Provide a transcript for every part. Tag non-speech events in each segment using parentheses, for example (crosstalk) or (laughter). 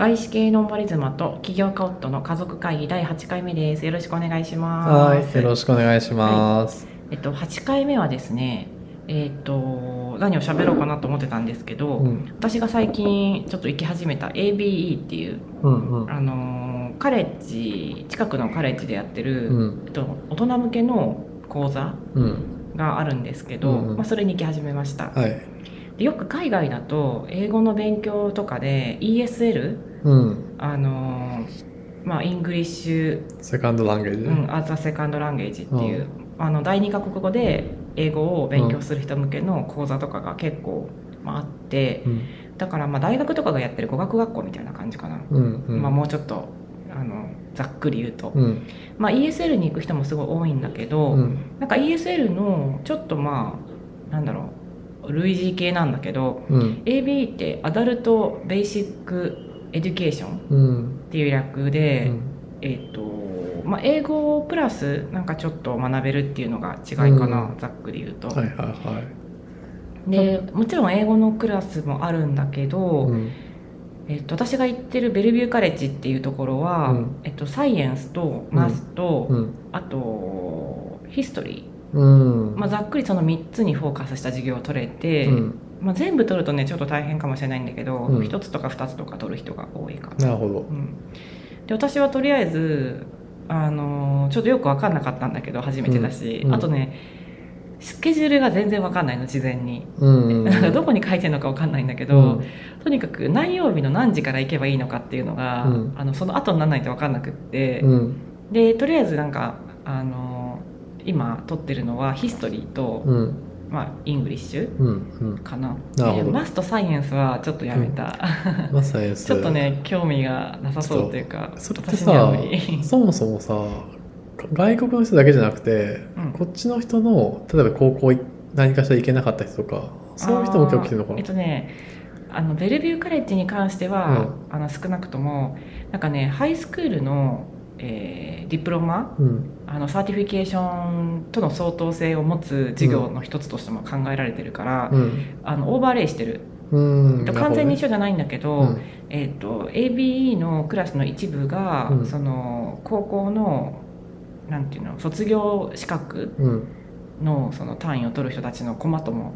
外資系ノンバリズマと起業家夫の家族会議第8回目です。よろしくお願いします。はい、よろしくお願いします。えっと8回目はですね、えっと何を喋ろうかなと思ってたんですけど、うん、私が最近ちょっと行き始めた ABE っていううん、うん、あのカレッジ近くのカレッジでやってる、うん、えっと大人向けの講座うん、があるんですけど、うんうんまあ、それに行き始めました。はい、でよく海外だと英語の勉強とかで ESL うん、あのまあイングリッシュセカンドランゲージ。うん、アザセカンドランゲージっていう、あの第二カ国語で英語を勉強する人向けの講座とかが結構、まあ、あってうん、だからまあ大学とかがやってる語学学校みたいな感じかな、うん、うん、まあ、もうちょっとあのざっくり言うと、うん、まあ、ESL に行く人もすごい多いんだけど、うん、なんか ESL のちょっとまあなんだろう類似系なんだけどうん、ABE って Adult Basic Education うん、っていう略で、えっ、とまあ、英語プラスなんかちょっと学べるっていうのが違いかな、うん。ざっくり言うと、はい、はい、はでもちろん英語のクラスもあるんだけい。ど、うん、えっと私が行ってるベルビューカレッジっていうところは、うん。えっと science と math と、うん、あと history うん、まあ、ざっくりその3つにフォーカスした授業を取れて、うん、まあ、全部取るとねちょっと大変かもしれないんだけど、うん。1つとか2つとか取る人が多いかな。なるほど。うん、で私はとりあえずあのちょっとよく分かんなかったんだけど初めてだし、あとねスケジュールが全然分かんないの事前に、うん、(laughs) なんかどこに書いてるのか分かんないんだけど、うん。とにかく何曜日の何時から行けばいいのかっていうのが、うん。あのその後にならないと分かんなくって、うん、でとりあえずなんかあの今取ってるのは history と、うん、まあ、 English うん、うん。かな。なるほど。で math と science はちょっとやめた、まあ、 science。ちょっと。ね興味がなさそうというかそれってさそもそもさ、外国の人だけじゃなくて、うん。こっちの人の、例えば高校い何かしら行けなかった人とか、そういう人も今日来てるのかな。えっとねあのベルビューカレッジに関しては、あの少なくともなんかね high school の、えー diploma うん、あの certification との相当性を持つ授業の一つとしても考えられてるから、うん、あの overlay してる、うん。完全に一緒緒じゃないんだけど、えー、と ABE のクラスの一部が、うん。その高校のなんていうの卒業資格うん、のその単位を取る人たちの駒とも。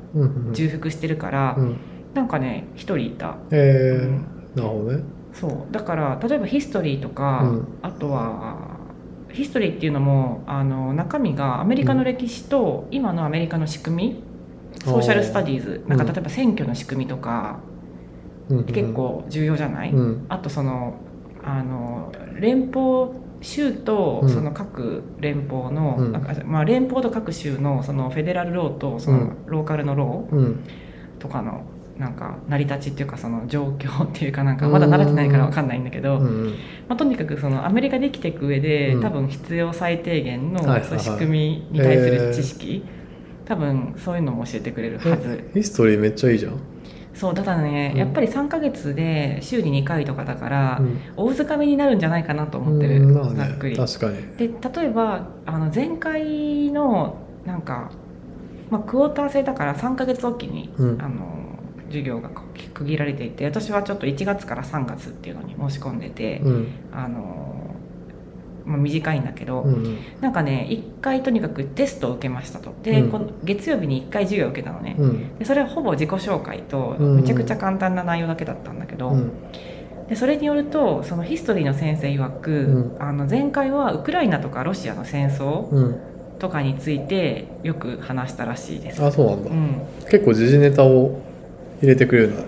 重複してるから、うん、なんかね一人いた、えー。うん。なるほどね。そう。だから例えばヒストリーとか、うん。あとはヒストリーっていうのもあの中身がアメリカの歴史と今のアメリカの仕組み、ソーシャルスタディーズ。なんかうん。例えば選挙の仕組みとか、結、構重要じゃない、うん、あとそのあの連邦州とうん。その各連邦の、うん。まあ、連邦と各州のそのフェデラルローとそのローカルのロうん、ーとかのなんか成り立ちっていうかその状況っていうかなんかまだ慣れてないから分かんないんだけど、うん、まあ、とにかくそのアメリカで生きていく上で、うん。多分必要最低限のそ仕組みに対する知識、多分そういうのも教えてくれるはず。ヒストリーめっちゃいいじゃん。そうただね、うん。やっぱり3ヶ月で週に2回とかだから、うん。大掴みになるんじゃないかなと思ってる、うんまあねざっくり。確かに。で例えばあの前回のなんか、まあ、クォーター制だから3ヶ月おきに、うん。あの授業が区切られていて私はちょっと1月から3月っていうのに申し込んでて、うん、あのまあ、短いんだけど、うん、なんかね1回とにかくテストを受けましたと。で、うん。この月曜日に1回授業を受けたのね、うん、でそれはほぼ自己紹介とうん。めちゃくちゃ簡単な内容だけだったんだけど、うん、でそれによるとそのヒストリーの先生曰く、うん。あの前回はウクライナとかロシアの戦争うん。とかについてよく話したらしいです。あ、そうなんだ。うん、結構時事ネタを入れてくれるんだ。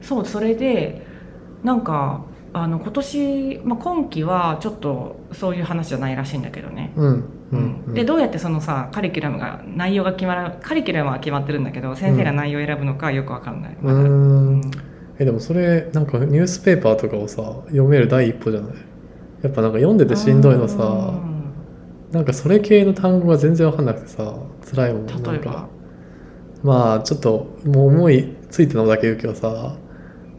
そうそれでなんかあの今年、まあ、今期はちょっとそういう話じゃないらしいんだけどね。うん、ううんん。でどうやってそのさカリキュラムが内容が決まるカリキュラムは決まってるんだけど先生が内容を選ぶのかよくわかんない、うまだん。え、でもそれ、なんかニュースペーパーとかをさ、読める第一歩じゃない？やっぱなんか読んでてしんどいのさ、うんなんかそれ系の単語が全然わかんなくてさ、辛いもん。例なんえばかまあちょっともう思いついてのだけ言うけどさ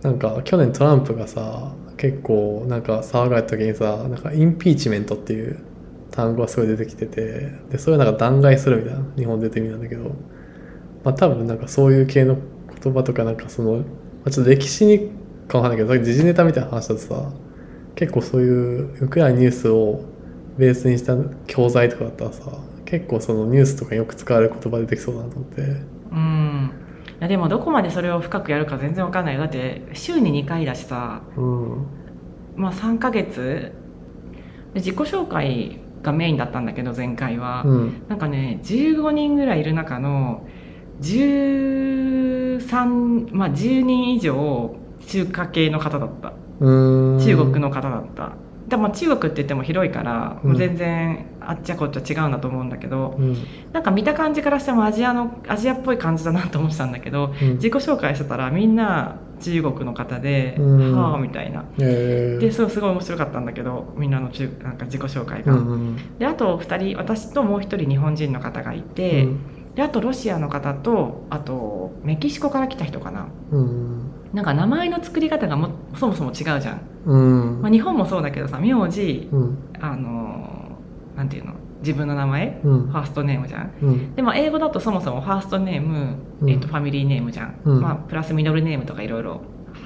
なんか去年トランプがさ結構なんか騒がれた時にさなんかインピーチメントっていう単語がすごい出てきててでそれをなんか弾劾するみたいな日本出てみたんだけどまあ多分なんかそういう系の言葉とかなんかその、まあ、ちょっと歴史にかわかんないけど時事ネタみたいな話だとさ結構そういうウクライナニュースをベースにした教材とかだったらさ結構そのニュースとかによく使われる言葉出てきそうだなと思って。うん。いやでもどこまでそれを深くやるか全然わかんないよ。だって週に2回だしさ。うん。まあ3ヶ月。で自己紹介がメインだったんだけど前回は、うん。なんかね15人ぐらいいる中の13まあ10人以上中華系の方だった。中国の方だった、でも中国って言っても広いから、うん。全然あっちゃこっちゃ違うんだと思うんだけどうん。なんか見た感じからしてもアジアのアジアっぽい感じだなと思ってたんだけどうん。自己紹介してたらみんな中国の方で、うん。はあみたいな。えー。でそうすごい面白かったんだけどみんなの中なんか自己紹介が、うんうん。であと2人私ともう1人日本人の方がいて、うん。であとロシアの方とあとメキシコから来た人かな。うんなんか名前の作り方がもそもそも違うじゃん、うん。まあ、日本もそうだけどさ名字うん。あのなんていうの？自分の名前？うん。ファーストネームじゃん。うん。でも英語だとそもそもファーストネーム、うん。えっとファミリーネームじゃん、うん。まあ、プラスミドルネームとかいろいろ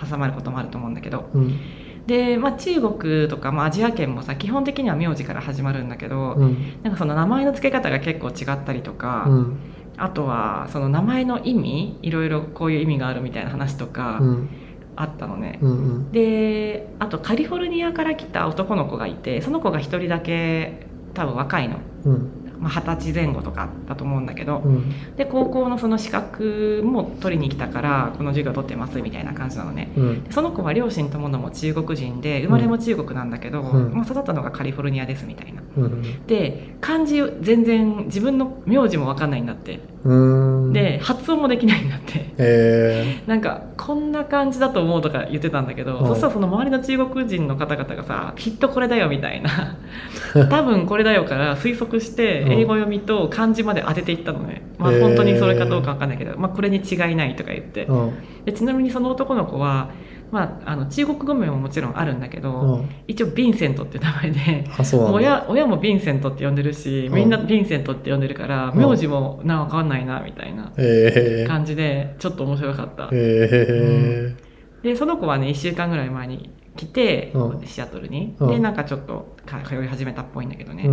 挟まることもあると思うんだけど。うん。で、まあ、中国とか、まあ、アジア圏もさ基本的には名字から始まるんだけど、うん。なんかその名前の付け方が結構違ったりとか、うんあとはその名前の意味いろいろこういう意味があるみたいな話とかうん。あったのね、うんであとカリフォルニアから来た男の子がいてその子が一人だけ多分若いの。うんまあ二十、歳前後とかだと思うんだけど、うん。で高校のその資格も取りに来たからこの授業取ってますみたいな感じなのね。うん。でその子は両親ともども中国人で生まれも中国なんだけど、うん。まあ、育ったのがカリフォルニアですみたいな。うんで漢字全然自分の名字も分かんないんだって。うんで発音もできないんだって。え (laughs) なんかこんな感じだと思うとか言ってたんだけど、うんそしたらその周りの中国人の方々がさきっとこれだよみたいな。(laughs) 多分これだよから推測してうん。英語読みと漢字まで当てていったのね、まあ、へー本当にそれかどうかわかんないけど、まあ、これに違いないとか言って。ーうん。でちなみにその男の子は、まあ、あの中国語名ももちろんあるんだけど、うん。一応ヴィンセントって名前で親親もヴィンセントって呼んでるしみんなうんヴィンセントって呼んでるからうん。名字もなわかんないなみたいなえー。感じでちょっと面白かった。えでその子はね1週間ぐらい前に来て、うん。シアトルに、うん。でなんかちょっとか通い始めたっぽいんだけどね、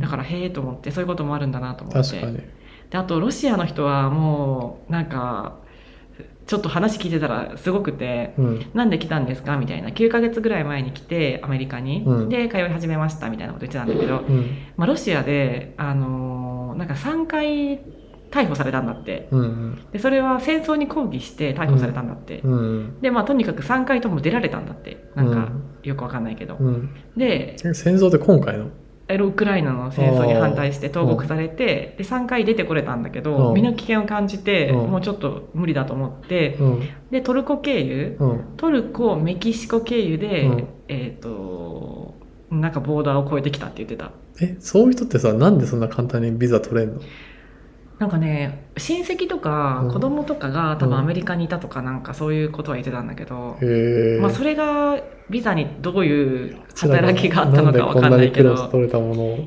だからへえと思ってそういうこともあるんだなと思って。であとロシアの人はもうなんかちょっと話聞いてたらすごくてうん。なんで来たんですかみたいな。9ヶ月ぐらい前に来てアメリカに、うん。で通い始めましたみたいなこと言ってたんだけど、うん。まあ、ロシアで、あのーなんか3回逮捕されたんだって。うんでそれは戦争に抗議して逮捕されたんだって、うん。でまあとにかく3回とも出られたんだって。なんかうん。よくわかんないけど、うん。でえ戦争って今回の？えウクライナの戦争に反対して投獄されてで3回出てこれたんだけどうん。身の危険を感じてうん。もうちょっと無理だと思ってうん。でトルコ経由うん。トルコメキシコ経由で、うん。えっ、となんかボーダーを越えてきたって言ってた。えそういう人ってさなんでそんな簡単にビザ取れんの？なんかね親戚とかうん。子供とかが多うん。分アメリカにいたとかなんかそういうことは言ってたんだけど、へえまあ、それがビザにどういう働きがあったのかわかんないけど。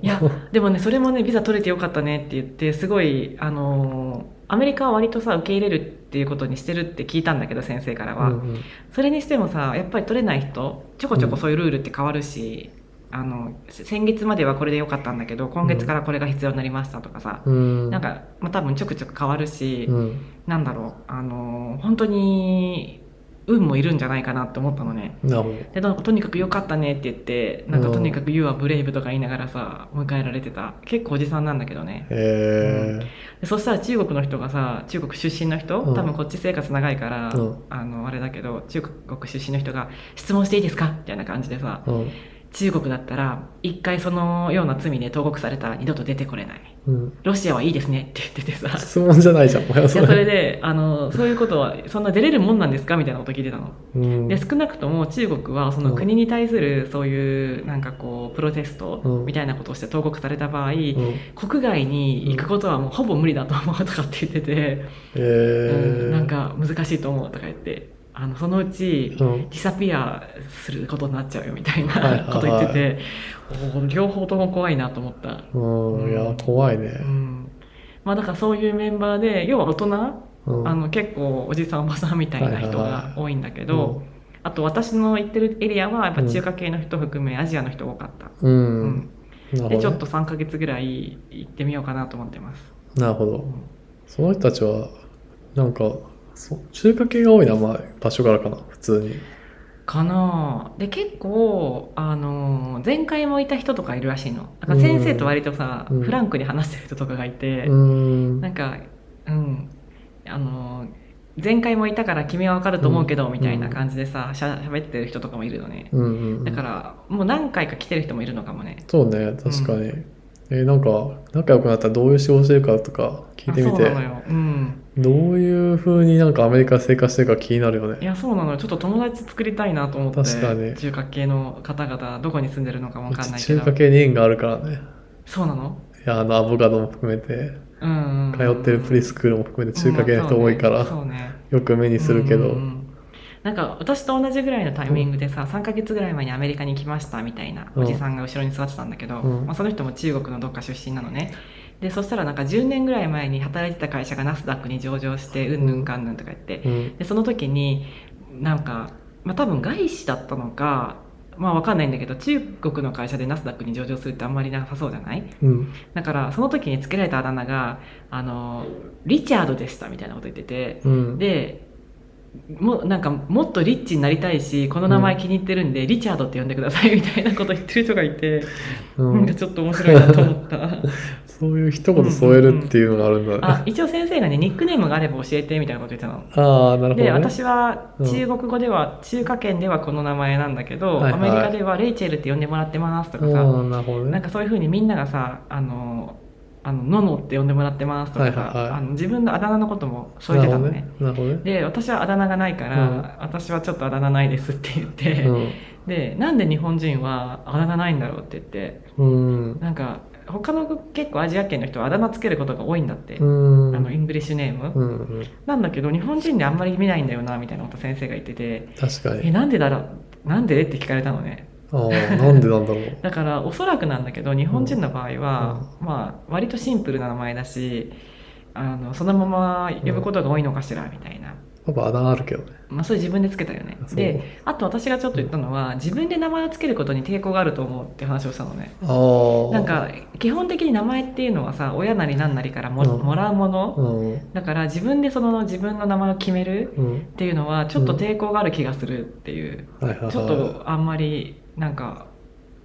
いやでもねそれもねビザ取れてよかったねって言ってすごいあのーアメリカは割とさ受け入れるっていうことにしてるって聞いたんだけど先生からは、うんうん。それにしてもさやっぱり取れない人ちょこちょこそういうルールって変わるし、あの先月まではこれでよかったんだけど今月からこれが必要になりましたとかさ、うん。なんか、まあ、多分ちょくちょく変わるし、うん。なんだろうあの本当に運もいるんじゃないかなって思ったのね。でとにかく良かったねって言ってなんかうんとにかく「You are brave」とか言いながらさ迎えられてた結構おじさんなんだけどね。へでそしたら中国の人がさ中国出身の人、うん。多分こっち生活長いから、うん。あのあれだけど中国出身の人が「質問していいですか?」みたいな感じでさ中国だったら一回そのような罪で投獄されたら二度と出てこれない。うん。ロシアはいいですねって言っててさ。質問じゃないじゃんいそやそれれであのそういうことはそんな出れるもんなんですかみたいなこと聞いてたの。うん。で少なくとも中国はその国に対するそういうなんかこうプロテストうん。みたいなことをして投獄された場合、うん。国外に行くことはもうほぼ無理だと思うとかって言ってて、えん。なんか難しいと思うとか言ってあのそのうちうん。ディサピアすることになっちゃうよみたいなこと言ってて、両方とも怖いなと思った。うん。いや怖いね。うん。まあ、だからそういうメンバーで要は大人、うん。あの結構おじさんおばさんみたいな人が多いんだけうど、あと私の行ってるエリアはやっぱ中華系の人含めアジアの人多かった、うん。でちょっと3ヶ月ぐらい行ってみようかなと思ってます。なるほど。その人たちは、なんか、そ中華系が多いな、まあ、場所柄かな、普通に。かな。あで結構あの前回もいた人とかいるらしいの。だから先生と割とさ、うん。フランクに話してる人とかがいて、うーん。なんかうん。あの前回もいたから君はわかると思うけど、うんみたいな感じでさしゃ喋ってる人とかもいるのね、うんうんうん。だからもう何回か来てる人もいるのかもね。そうね、確かに。えーなんか、仲良くなったらどういう仕事してるかとか聞いてみて。あそうなの、よ。うんどういう風になんかアメリカで生活してるか気になるよね。いやそうなのよ。ちょっと友達作りたいなと思って確かに。中華系の方々どこに住んでるのかもわうちかんないけど。中華系に縁があるからね。そうなの？いや、あの、アボカドも含めて、うんうん通ってるプリスクールも含めて中華系の人多いから、うんそうね。よく目にするけど、うんうんうん。なんか私と同じぐらいのタイミングでさ、3ヶ月ぐらい前にアメリカに来ましたみたいなおじさんが後ろに座ってたんだけど、うん。まあ、その人も中国のどっか出身なのねでそしたらなんか10年ぐらい前に働いてた会社がナスダックに上場してうんぬんかんぬんとか言って、うん。でその時になんか、まあ、多分外資だったのかまあわかんないんだけど中国の会社でナスダックに上場するってあんまりなさそうじゃない？うん。だからその時につけられたあだ名があのリチャードでしたみたいなこと言っててうん。でもなんかもっとリッチになりたいしこの名前気に入ってるんで、リチャードって呼んでくださいみたいなこと言ってる人がいて、うんなんかちょっと面白いなと思った (laughs) そういう一言添えるっていうのがあるんだね。あ一応先生がねニックネームがあれば教えてみたいなこと言ってたのああ、なるほど、ね。で私はうん中国語では、中華圏ではこの名前なんだけど、はいはいアメリカではレイチェルって呼んでもらってますとかさ、なね。なんかそういうふうにみんながさあのあのののって呼んでもらってますとかさ、はいはいはいあの自分のあだ名のことも添えてたのねなるほどね。で私はあだ名がないから、うん私はちょっとあだ名ないですって言って、なるほどね。でなんで日本人はあだ名ないんだろうって言ってうん。うん。なんか他の結構アジア圏の人はあだ名つけることが多いんだって、うん。あの English name、うんうん。なんだけど日本人であんまり見ないんだよなみたいなこと先生が言っててえ確かに。なんでだろう？なんで？って聞かれたのねああ、なんでなんだろう？(laughs) だからおそらくなんだけど日本人の場合は、まあ割とシンプルな名前だしあのそのまま呼ぶことが多いのかしらみたいな、パパあだ名あるけどね。まあ、それ自分でつけたよねであと私がちょっと言ったのは自分で名前をつけることに抵抗があると思うって話をしたのね。なん、か基本的に名前っていうのはさ親なり何なりからも,、うんもらうものうん。だから自分でその自分の名前を決めるうん。っていうのはちょっと抵抗がある気がするっていう。ちょっとあんまりなんか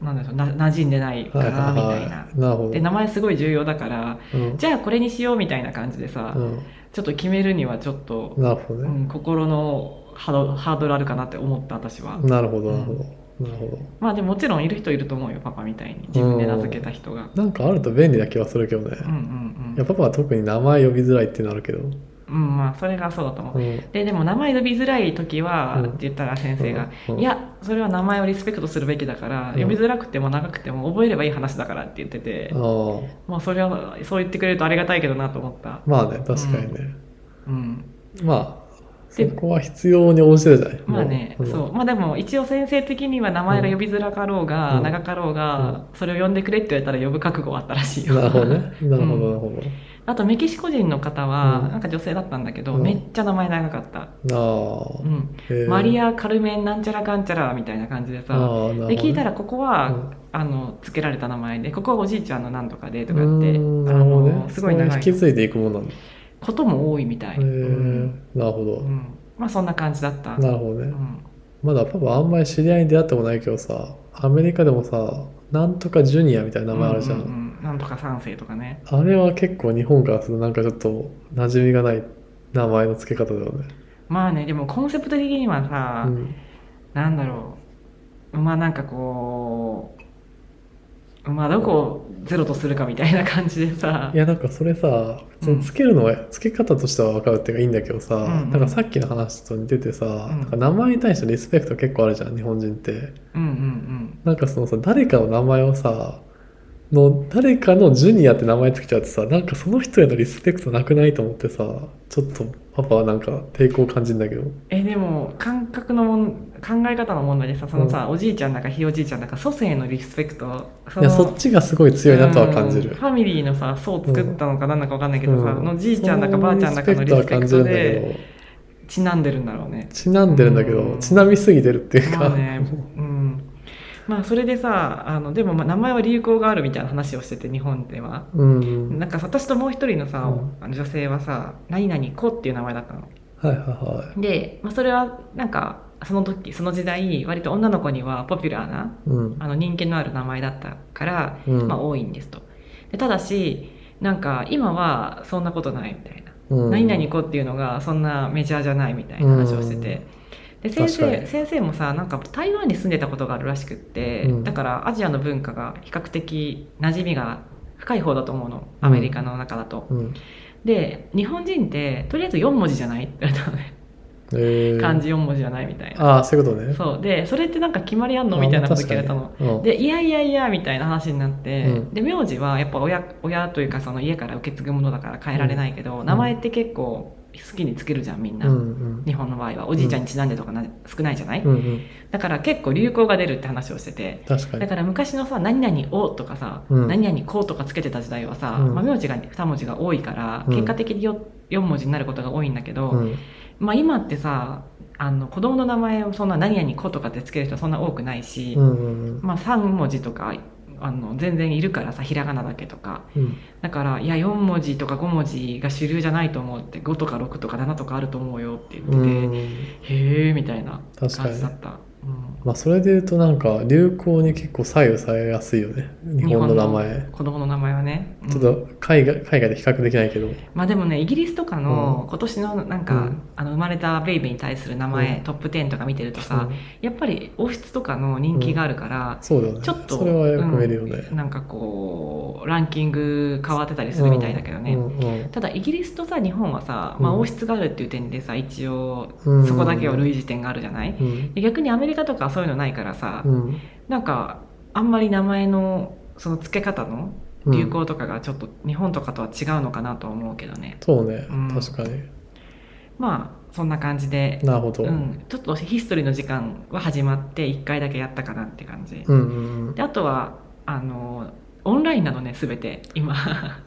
なんだろうな馴染んでないかはいなみはいたいな。で名前すごい重要だからうん。じゃあこれにしようみたいな感じでさ、うん。ちょっと決めるにはちょっと、なるほどね。うん、心のハードハードルあるかなって思った私は、なるほど、なるほど。なるほど。まあでももちろんいる人いると思うよパパみたいに自分で名付けた人がなんかあると便利な気はするけどね。うんうんいや、パパは特に名前呼びづらいっていうのあるけど。うんうんまあそれがそうだと思う、うん。ででも名前呼びづらい時は、うん。って言ったら先生が、うん。いやそれは名前をリスペクトするべきだから、うん。呼びづらくても長くても覚えればいい話だからって言ってて。まあそれはそう言ってくれるとありがたいけどなと思った。まあね、確かにね。うん。まあ、そでこは必要に応じてるじゃない。まあね、もそう。まあでも一応先生的には名前が呼びづらかろうが、うん。長かろうが、それを呼んでくれって言われたら呼ぶ覚悟はあったらしいよ。なるほどね。なるほど、うんなるほあとメキシコ人の方は、うんなんか女性だったんだけど、うんめっちゃ名前長かった、ど。ああ。うんマリア・カルメンなんちゃらかんちゃらみたいな感じでさで聞いたらここは、うんあの付けられた名前でここはおじいちゃんのなんとかでとかってあのね。すごい長い引き継いでいくもんなんだ。へことも多いみたい、なるほどう。んまあそんな感じだった、なるほどね。うんまだパパあんまり知り合いに出会ってもないけどさ、アメリカでもさ、なんとかジュニアみたいな名前あるじゃん。うんうんうんなんとか三世とかね。あれは結構日本からするとなんかちょっと馴染みがない名前の付け方だよね。まあねでもコンセプト的にはさ、うん。なんだろう。まあなんかこうまあどこをゼロとするかみたいな感じでさ。いやなんかそれさ普通につけるのは、付け方としては分かるっていうかいいんだけどさ、うんうんなんかさっきの話と似ててさ、うん。なんか名前に対してリスペクト結構あるじゃん日本人って。うんうん。なんかそのさ誰かの名前をさの誰かのジュニアって名前つけちゃうとさなんかその人へのリスペクトなくないと思ってさちょっとパパはなんか抵抗感じるんだけど。えでも感覚のもん考え方の問題でさそのさ、おじいちゃんだかひいおじいちゃんだか祖先へのリスペクトいやそっちがすごい強いなとは感じる。うんファミリーのさ層を作ったのか何だか分かんないけどさ、うん。のじいちゃんだかばあちゃんだかのリスペクトでけちなんでるんだろうね。ちなんでるんだけど、うん。ちなみすぎてるっていうか、まあね。う (laughs) んまあそれでさあのでもまあ名前は流行があるみたいな話をしてて日本では。うん。なんか私ともう一人のさ、うん。あの女性はさ「何々子」っていう名前だったの。はいはいはで、まあ、それはなんかその時その時代割と女の子にはポピュラーないうん。あの人気のある名前だったから、うん。まあ多いんですと。でただしなんか今はそんなことないみたいな、うん。何々子っていうのがそんなメジャーじゃないみたいな話をしてて、で先生先生もさなんか台湾に住んでたことがあるらしくって、うん。だからアジアの文化が比較的馴染みが深い方だと思うの。アメリカの中だと、うん。で日本人ってとりあえず4文字じゃないって言われたのね。えー、漢字4文字じゃないみたいな、ああそういうことね。そう。でそれってなんか決まりあんのみたいなこと聞かれたの。うんでいやいやいやみたいな話になって、うん。で名字はやっぱ親親というかその家から受け継ぐものだから変えられないけど、名前って結構好きにつけるじゃんみんな、うんうん。日本の場合は。おじいちゃんにちなんでとかな、少ないじゃない、うんうん。だから結構流行が出るって話をしてて。確かに。だから昔のさ「何々お」とかさ「うん。何々こ」とかつけてた時代はさ、うん。まあ、名字が2文字が多いから、うん。結果的に 4, 4文字になることが多いんだけど、うん。まあ、今ってさあの子供の名前をそんな何々子とかってつける人そんな多くないし、うんうんまあ、3文字とかあの全然いるからさひらがなだけとか。うん。だからいや4文字とか5文字が主流じゃないと思うって5とか6とか7とかあると思うよって言ってて、うん。へえみたいな感じだった、うんまあそれで言うとなんか流行に結構左右されやすいよね。日本の名前。子供の名前はね、うん。ちょっと海外海外で比較できないけど。まあでもねイギリスとかのうん。今年のなんか、うん。あの生まれたベイビーに対する名前、うん。トップ10とか見てるとさ、うん。やっぱり王室とかの人気があるから、そうだよね。ちょっとそれはよく見るよね、うん。なんかこうランキング変わってたりするみたいだけどね、ただイギリスとさ日本はさ、まあ、うん王室があるっていう点でさ一応うん。そこだけは類似点があるじゃない、逆にアメリカとかはそういうのないからさ、うん。なんかあんまり名前のその付け方のうん。流行とかがちょっと日本とかとは違うのかなとは思うけどね、そうね、うん。確かに。まあそんな感じで、なるほど、うん、ちょっとヒストリーの時間は始まって1回だけやったかなって感じ、うんうんうん。であとはあのオンラインなのね全て。今。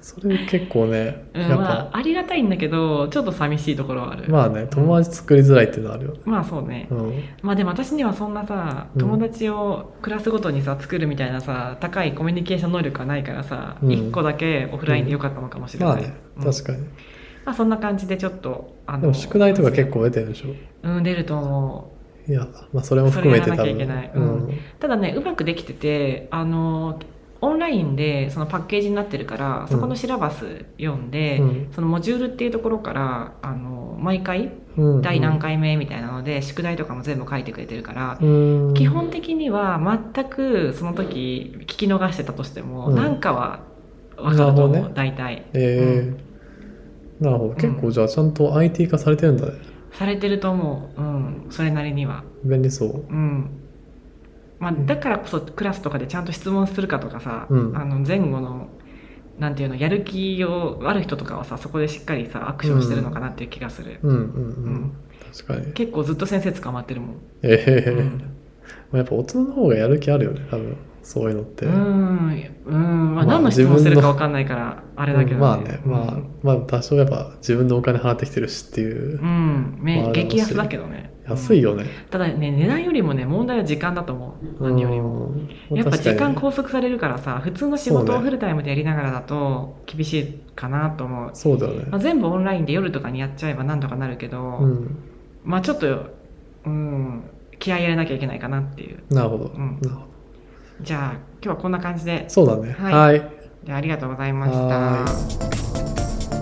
それ結構ねうんやっぱ、まあ、ありがたいんだけどちょっと寂しいところはある。まあね友達作りづらいっていうのはあるよね。まあそうね、うん。まあでも私にはそんなさうん。友達をクラスごとにさ作るみたいなさ高いコミュニケーション能力がないからさ、うん。1個だけオフラインでよかったのかもしれない、まあねうん。確かに、まあそんな感じでちょっとあのでも宿題とか結構出てるでしょ。うん出ると思う。いやまあそれも含めて多分。それやらなきゃいけない。うん。ただねうまくできててあのオンラインでそのパッケージになってるからそこのシラバス読んで、うん。そのモジュールっていうところからあの毎回うん。第何回目みたいなので、宿題とかも全部書いてくれてるから、うん。基本的には全くその時聞き逃してたとしても、うん。なんかは分かると思う、ね。大体。えー。なるほど。結構じゃあちゃんと IT 化されてるんだね。されてると思う。うん。それなりには。便利そう。うんまあ、うん。だからこそクラスとかでちゃんと質問するかとかさ、うん。あの前後のなんていうのやる気をある人とかはさそこでしっかりさアクションしてるのかなっていう気がする、うんうんううん。ん確かに。結構ずっと先生捕まってるもん、ええうん。(laughs) まあやっぱ大人の方がやる気あるよね多分そういうのって、うん、うんまあ、まあ何の質問するか分かんないからあれだけど、うんまあね、まあうん、まあ多少やっぱ自分のお金払ってきてるしっていう、うんめまあ激安だけどね。安いよね、うん。ただね値段よりもね問題は時間だと思う。何よりも。うんやっぱ時間拘束されるからさ普通の仕事をフルタイムでやりながらだと厳しいかなと思う。そうだよね。まあ、全部オンラインで夜とかにやっちゃえばなんとかなるけど、うん。まあちょっと、うん、気合い入れなきゃいけないかなっていう。なるほど、うん。なるほどじゃあ今日はこんな感じで。そうだね。はい、はい、ありがとうございました。